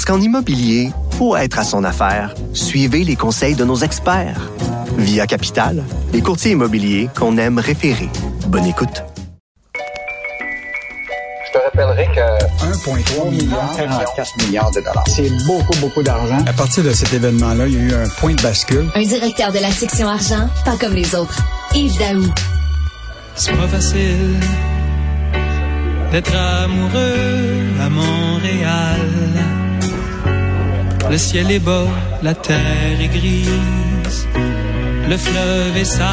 Parce qu'en immobilier, pour être à son affaire, suivez les conseils de nos experts. Via Capital, les courtiers immobiliers qu'on aime référer. Bonne écoute. Je te rappellerai que 1,3 milliard, 44 milliards de dollars. c'est beaucoup, beaucoup d'argent. À partir de cet événement-là, il y a eu un point de bascule. Un directeur de la section argent, pas comme les autres. Yves Daou. C'est pas facile d'être amoureux à Montréal. Le ciel est bas, la terre est grise, le fleuve est sale.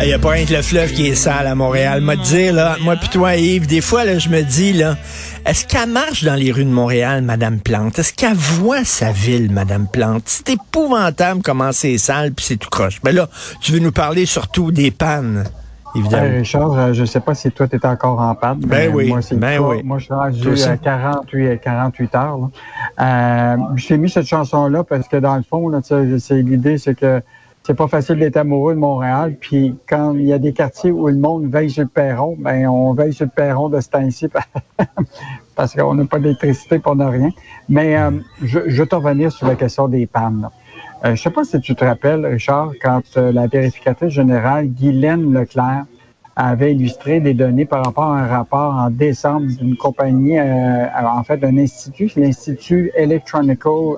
Il n'y a pas rien que le fleuve qui est sale à Montréal. Moi, dire, là, moi puis toi, Yves, des fois, là, je me dis, là, est-ce qu'elle marche dans les rues de Montréal, Madame Plante? Est-ce qu'elle voit sa ville, Madame Plante? C'est épouvantable comment c'est sale puis c'est tout croche. Mais là, tu veux nous parler surtout des pannes, évidemment. Hey, Richard, euh, je sais pas si toi, tu es encore en panne. Ben mais oui, Moi, ben oui. Moi, je suis rendu à 48, 48 heures. là. Euh, je t'ai mis cette chanson-là parce que dans le fond, l'idée, c'est que c'est pas facile d'être amoureux de Montréal. Puis quand il y a des quartiers où le monde veille sur le perron, ben on veille sur le perron de ce temps-ci parce qu'on n'a pas d'électricité, pour on n'a rien. Mais euh, je, je vais te revenir sur la question des pannes. là. Euh, je sais pas si tu te rappelles, Richard, quand euh, la vérificatrice générale Guylaine Leclerc avait illustré des données par rapport à un rapport en décembre d'une compagnie, euh, en fait d'un institut, l'Institut Electronical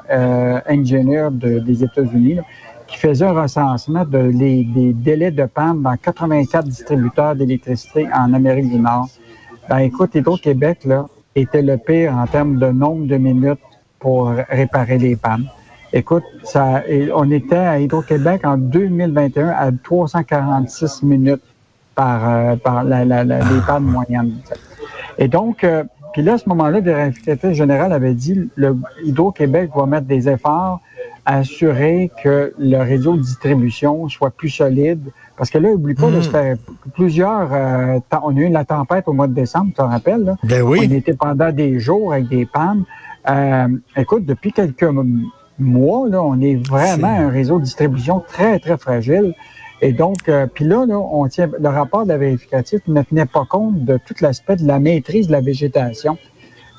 Engineer de- des États-Unis, qui faisait un recensement des délais de panne dans 84 distributeurs d'électricité en Amérique du Nord. Ben écoute, Hydro-Québec là, était le pire en termes de nombre de minutes pour réparer les pannes. Écoute, ça, on était à Hydro-Québec en 2021 à 346 minutes par, euh, par la, la, la, les pannes moyennes. Et donc, euh, puis là, à ce moment-là, le vérificateur général avait dit le Hydro-Québec va mettre des efforts à assurer que le réseau de distribution soit plus solide. Parce que là, oublie pas, là, ça fait plusieurs... euh, on a eu la tempête au mois de décembre, tu te rappelles? Là? Ben On oui. était pendant des jours avec des pannes. Euh, écoute, depuis quelques mois, là, on est vraiment un réseau de distribution très, très fragile. Et donc, euh, puis là, là, on tient, le rapport de la vérificatrice ne tenait pas compte de tout l'aspect de la maîtrise de la végétation.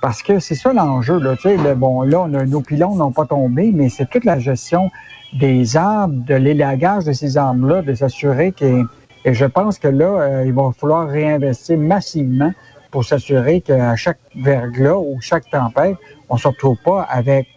Parce que c'est ça l'enjeu, là. Tu sais, le- bon, là, on a- nos pylônes n'ont pas tombé, mais c'est toute la gestion des arbres, de l'élagage de ces arbres-là, de s'assurer que, et je pense que là, euh, il va falloir réinvestir massivement pour s'assurer qu'à chaque verglas ou chaque tempête, on se retrouve pas avec,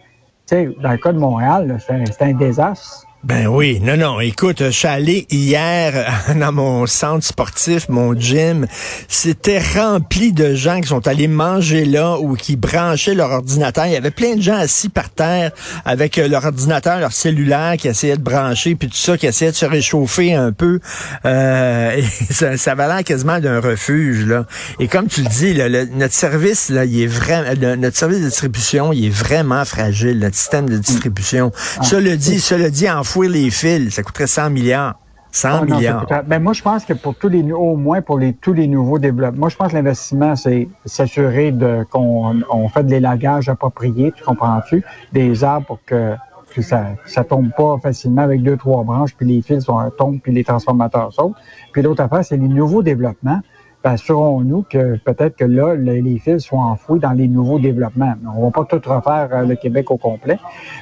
sais, dans le cas de Montréal, c'est un, c'est un désastre. Ben oui, non, non. Écoute, je suis allé hier dans mon centre sportif, mon gym. C'était rempli de gens qui sont allés manger là ou qui branchaient leur ordinateur. Il y avait plein de gens assis par terre avec euh, leur ordinateur, leur cellulaire, qui essayaient de brancher, puis tout ça, qui essayaient de se réchauffer un peu. Euh, et ça, ça avait l'air quasiment d'un refuge, là. Et comme tu le dis, là, le- notre service, là, il est vraiment, le- notre service de distribution, il est vraiment fragile, notre système de distribution. Cela dit, cela dit, les fils, ça coûterait 100 milliards. 100 Ah non, milliards. Ben moi, je pense que pour tous les, au moins pour les, tous les nouveaux développements, moi, je pense que l'investissement, c'est s'assurer de, qu'on on fait de l'élagage approprié, tu comprends-tu, des arbres pour que, que ça, ça tombe pas facilement avec deux, trois branches, puis les fils sont, tombent, puis les transformateurs sautent. Puis l'autre affaire, c'est les nouveaux développements. Assurons-nous que peut-être que là, le- les fils sont enfouis dans les nouveaux développements. On va pas tout refaire euh, le Québec au complet.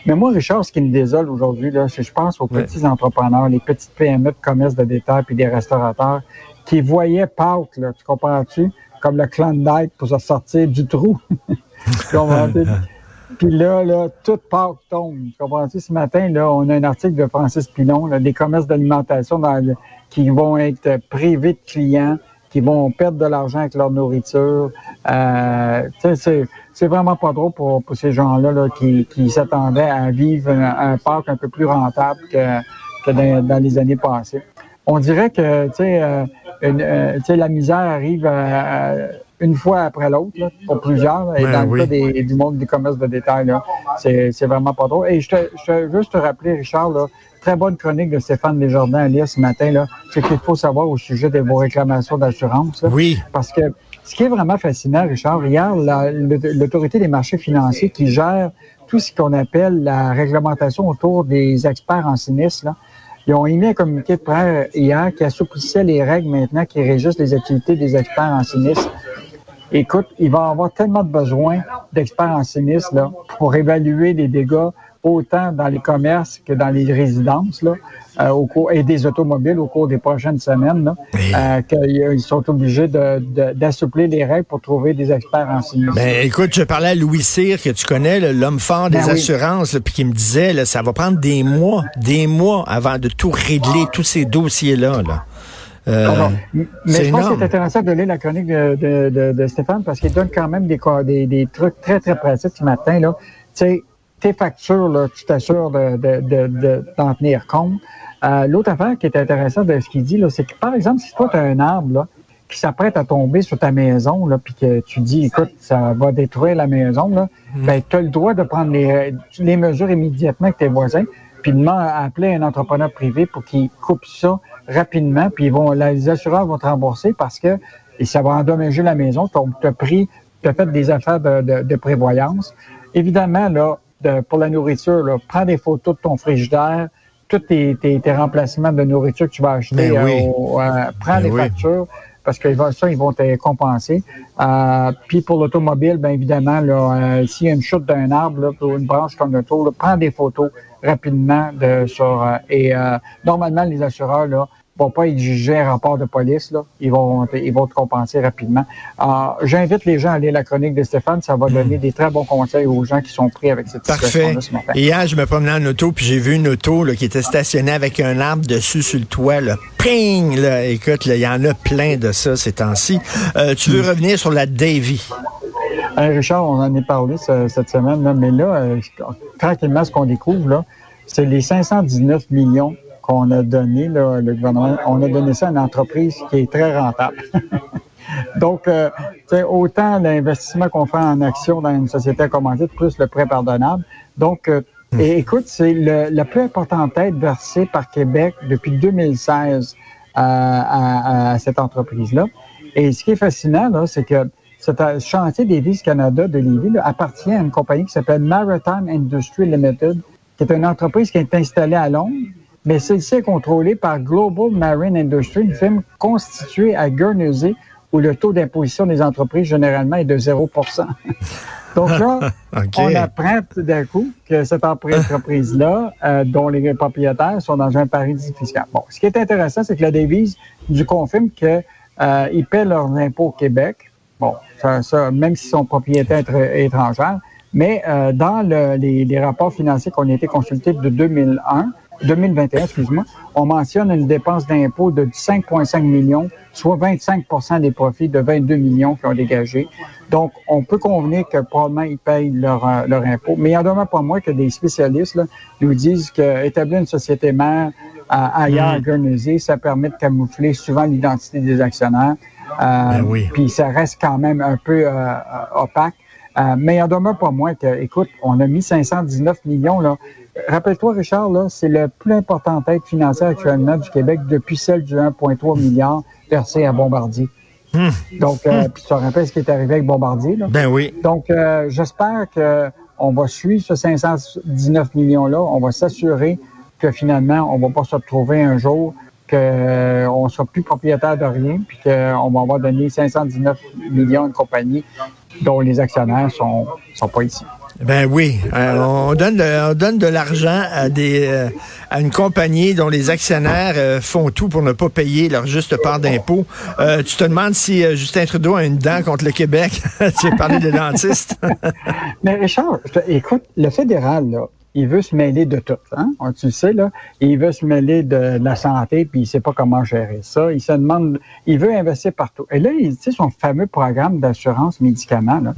Mais moi, Richard, ce qui me désole aujourd'hui, là, c'est je pense aux petits entrepreneurs, les petites PME de commerce de détail puis des restaurateurs qui voyaient Pâques, là, tu comprends-tu, comme le Klondike pour se sortir du trou. Tu comprends-tu? Puis là, là, toute Pâques tombe. Tu comprends-tu? Ce matin, là, on a un article de Francis Pilon, là, des commerces d'alimentation dans le- qui vont être privés de clients, qui vont perdre de l'argent avec leur nourriture. Euh, c'est, c'est vraiment pas drôle pour, pour ces gens-là là, qui, qui s'attendaient à vivre un, un parc un peu plus rentable que, que dans, les années passées. On dirait que euh, une- euh, la misère arrive euh, une fois après l'autre là, pour plusieurs. là, et Ben dans le cas des, du monde du commerce de détail, là, c'est vraiment pas drôle. Et je te, je te- juste te rappeler, Richard, là, très bonne chronique de Stéphane Desjardins à lire ce matin, là, ce qu'il faut savoir au sujet de vos réclamations d'assurance. là. Oui. Parce que ce qui est vraiment fascinant, Richard, hier, la- l'autorité des marchés financiers qui gère tout ce qu'on appelle la réglementation autour des experts en sinistre, là, ils ont émis un communiqué de presse hier qui assouplissait les règles maintenant qui régissent les activités des experts en sinistre. Écoute, il va avoir tellement de besoin d'experts en sinistre là, pour évaluer les dégâts autant dans les commerces que dans les résidences là, euh, au cours, et des automobiles au cours des prochaines semaines, là, euh, qu'ils sont obligés d'assouplir les règles pour trouver des experts en sinistre. Ben, écoute, je parlais à Louis Cyr, que tu connais, l'homme fort des Ben assurances, puis qui me disait, là, ça va prendre des mois, des mois avant de tout régler, tous ces dossiers-là. Là. Euh, Mais je pense que c'est intéressant de lire la chronique de, de, de, de Stéphane parce qu'il donne quand même des, des, des trucs très, très pratiques ce matin. Là. Tu sais, tes factures, là, tu t'assures de, de, d'en tenir compte. Euh, l'autre affaire qui est intéressante de ce qu'il dit, là, c'est que, par exemple, si toi, tu as un arbre là, qui s'apprête à tomber sur ta maison, là, puis que tu dis, écoute, ça va détruire la maison, là, ben, tu as le droit de prendre les, les mesures immédiatement avec tes voisins, à appeler un entrepreneur privé pour qu'il coupe ça rapidement, puis ils vont, les assureurs vont te rembourser parce que et ça va endommager la maison. Tu as pris, tu as fait des affaires de, de, de prévoyance. Évidemment, là, de- pour la nourriture, là, prends des photos de ton frigidaire, tous tes, tes, tes remplacements de nourriture que tu vas acheter, Ben oui. euh, au- euh, prends Ben les oui. factures parce que ça, ils vont te compenser. Euh, puis pour l'automobile, bien évidemment, là, euh, s'il y a une chute d'un arbre, là, pour une branche comme le tour, là, prends des photos rapidement de sur euh, et euh, normalement les assureurs là vont pas exiger un rapport de police là, ils vont te- ils vont te compenser rapidement. Euh, J'invite les gens à lire la chronique de Stéphane, ça va donner des très bons conseils aux gens qui sont pris avec cette Parfait. situation-là ce matin. Hier, je me promenais en auto, puis j'ai vu une auto là, qui était stationnée avec un arbre dessus sur le toit. Là. Ping! Là. Écoute, là, il y en a plein de ça ces temps-ci. Euh, tu veux revenir sur la Davy? Hey, Richard, on en est parlé ce- cette semaine, là, mais là, euh, tranquillement, ce qu'on découvre, là, c'est les 519 millions qu'on a donné, là, le gouvernement, on a donné ça à une entreprise qui est très rentable. Donc, euh, autant l'investissement qu'on fait en action dans une société commandite, plus le prêt pardonnable. Donc, euh, et écoute, c'est le- la plus importante aide versée par Québec depuis 2016 à, à- à cette entreprise-là. Et ce qui est fascinant, là, c'est que ce chantier des Canada de Lévis là, appartient à une compagnie qui s'appelle Maritime Industry Limited, qui est une entreprise qui est installée à Londres, mais celle-ci est contrôlée par Global Marine Industry, une firme constituée à Guernsey, où le taux d'imposition des entreprises généralement est de 0% Donc là, on apprend tout d'un coup que cette entreprise-là, euh, dont les propriétaires sont dans un paradis fiscal. Bon, ce qui est intéressant, c'est que la devise nous confirme qu'ils paient leurs impôts au Québec. Bon, ça, ça, même s'ils sont propriétaires étr- étrangères. Mais euh, dans le- les, les rapports financiers qu'on a été consultés de 2001, 2021, excuse-moi, on mentionne une dépense d'impôt de 5,5 millions, soit 25% des profits de 22 millions qu'ils ont dégagés. Donc, on peut convenir que probablement ils payent leur, euh, leur impôt. Mais il en demeure pas moins que des spécialistes là, nous disent qu'établir une société mère à, ailleurs à Guernsey, ça permet de camoufler souvent l'identité des actionnaires. Euh, Ben oui. Puis ça reste quand même un peu euh, opaque. Euh, mais il en demeure pas moins que, écoute, on a mis 519 millions. là. Rappelle-toi, Richard, là, c'est le plus important aide financière actuellement du Québec depuis celle du 1,3 milliard versé à Bombardier. Donc, euh, puis tu te rappelles ce qui est arrivé avec Bombardier. Là? Ben oui. Donc, euh, j'espère que on va suivre ce 519 millions-là. On va s'assurer que finalement, on va pas se retrouver un jour qu'on ne sera plus propriétaire de rien, puis qu'on va avoir donné 519 millions à une compagnie dont les actionnaires sont sont pas ici. Ben oui, Euh, on donne de, on donne de l'argent à des euh, à une compagnie dont les actionnaires euh, font tout pour ne pas payer leur juste part d'impôt. Tu te demandes si Justin Trudeau a une dent contre le Québec. tu veux parler des dentistes? Mais Richard, écoute, le fédéral, là, il veut se mêler de tout. Hein? On- Tu le sais, là. Il veut se mêler de, la santé, puis il sait pas comment gérer ça. Il se demande, il veut investir partout. Et là, il, tu sais, son fameux programme d'assurance médicaments, là.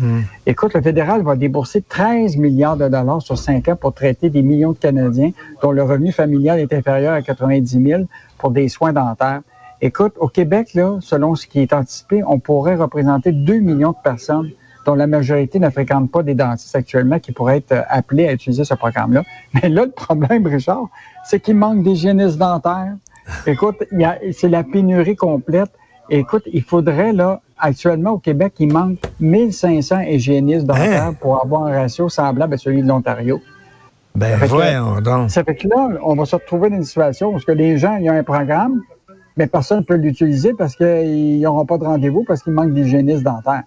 Écoute, le fédéral va débourser 13 milliards de dollars sur 5 ans pour traiter des millions de Canadiens dont le revenu familial est inférieur à 90 000 pour des soins dentaires. Écoute, au Québec, là, selon ce qui est anticipé, on pourrait représenter 2 millions de personnes dont la majorité ne fréquente pas des dentistes actuellement qui pourraient être appelés à utiliser ce programme-là. Mais là, le problème, Richard, c'est qu'il manque d'hygiénistes dentaires. Écoute, c'est la pénurie complète. Écoute, il faudrait, là, actuellement au Québec, il manque 1500 hygiénistes dentaires hein? pour avoir un ratio semblable à celui de l'Ontario. Ben, voyons donc. Ça fait que là, on va se retrouver dans une situation où que les gens, il y a un programme, mais personne ne peut l'utiliser parce qu'ils n'auront pas de rendez-vous parce qu'il manque d'hygiénistes dentaires.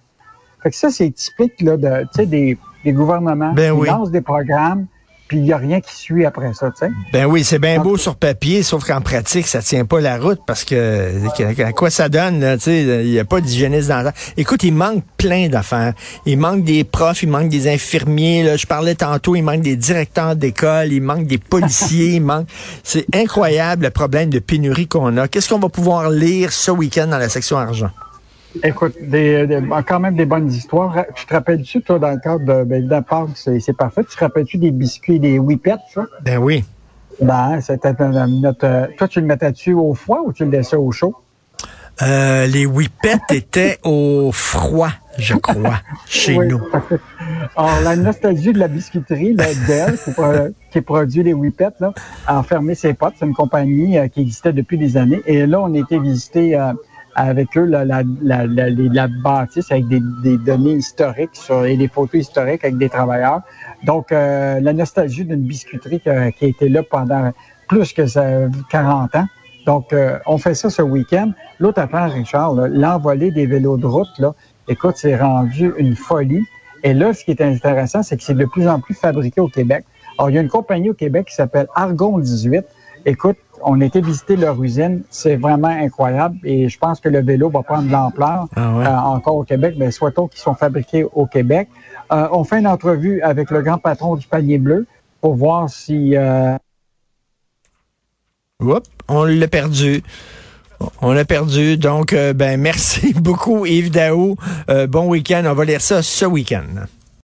Fait que ça, c'est typique là, de, des, des gouvernements ben qui lancent des programmes, puis il n'y a rien qui suit après ça, tu sais. Ben oui, c'est bien beau sur papier, sauf qu'en pratique, ça tient pas la route parce que à quoi ça donne, tu sais, il n'y a pas d'hygiéniste dans Écoute, il manque plein d'affaires. Il manque des profs, il manque des infirmiers, là, je parlais tantôt, il manque des directeurs d'école, il manque des policiers, il manque... C'est incroyable le problème de pénurie qu'on a. Qu'est-ce qu'on va pouvoir lire ce week-end dans la section argent? Écoute, des, quand même des bonnes histoires. Tu te rappelles-tu, toi, dans le cadre de, ben, c'est parfait. Tu te rappelles-tu des biscuits, des whippets, ça? Ben oui. Ben, c'était notre. Toi, tu le mettais-tu au froid ou tu le laissais au chaud? Euh, les whippets étaient au froid, je crois, chez nous. Alors, la nostalgie de la biscuiterie, là, Dell, qui, produit les whippets, là, a fermé ses potes. C'est une compagnie euh, qui existait depuis des années. Et là, on a été visiter euh, avec eux la, la, la, la, bâtisse avec des, des, données historiques sur, et des photos historiques avec des travailleurs. Donc, euh, la nostalgie d'une biscuiterie qui a, qui a, été là pendant plus que 40 ans. Donc, euh, on fait ça ce week-end. L'autre affaire, Richard, l'envolée des vélos de route, là, écoute, c'est rendu une folie. Et là, ce qui est intéressant, c'est que c'est de plus en plus fabriqué au Québec. Alors, il y a une compagnie au Québec qui s'appelle Argon 18. Écoute, on été visiter leur usine. C'est vraiment incroyable et je pense que le vélo va prendre de l'ampleur ah euh, encore au Québec. Mais souhaitons qu'ils sont fabriqués au Québec. Euh, on fait une entrevue avec le grand patron du panier bleu pour voir si... Euh... on l'a perdu. On l'a perdu. Donc, ben merci beaucoup Yves Daou. bon week-end. On va lire ça ce week-end.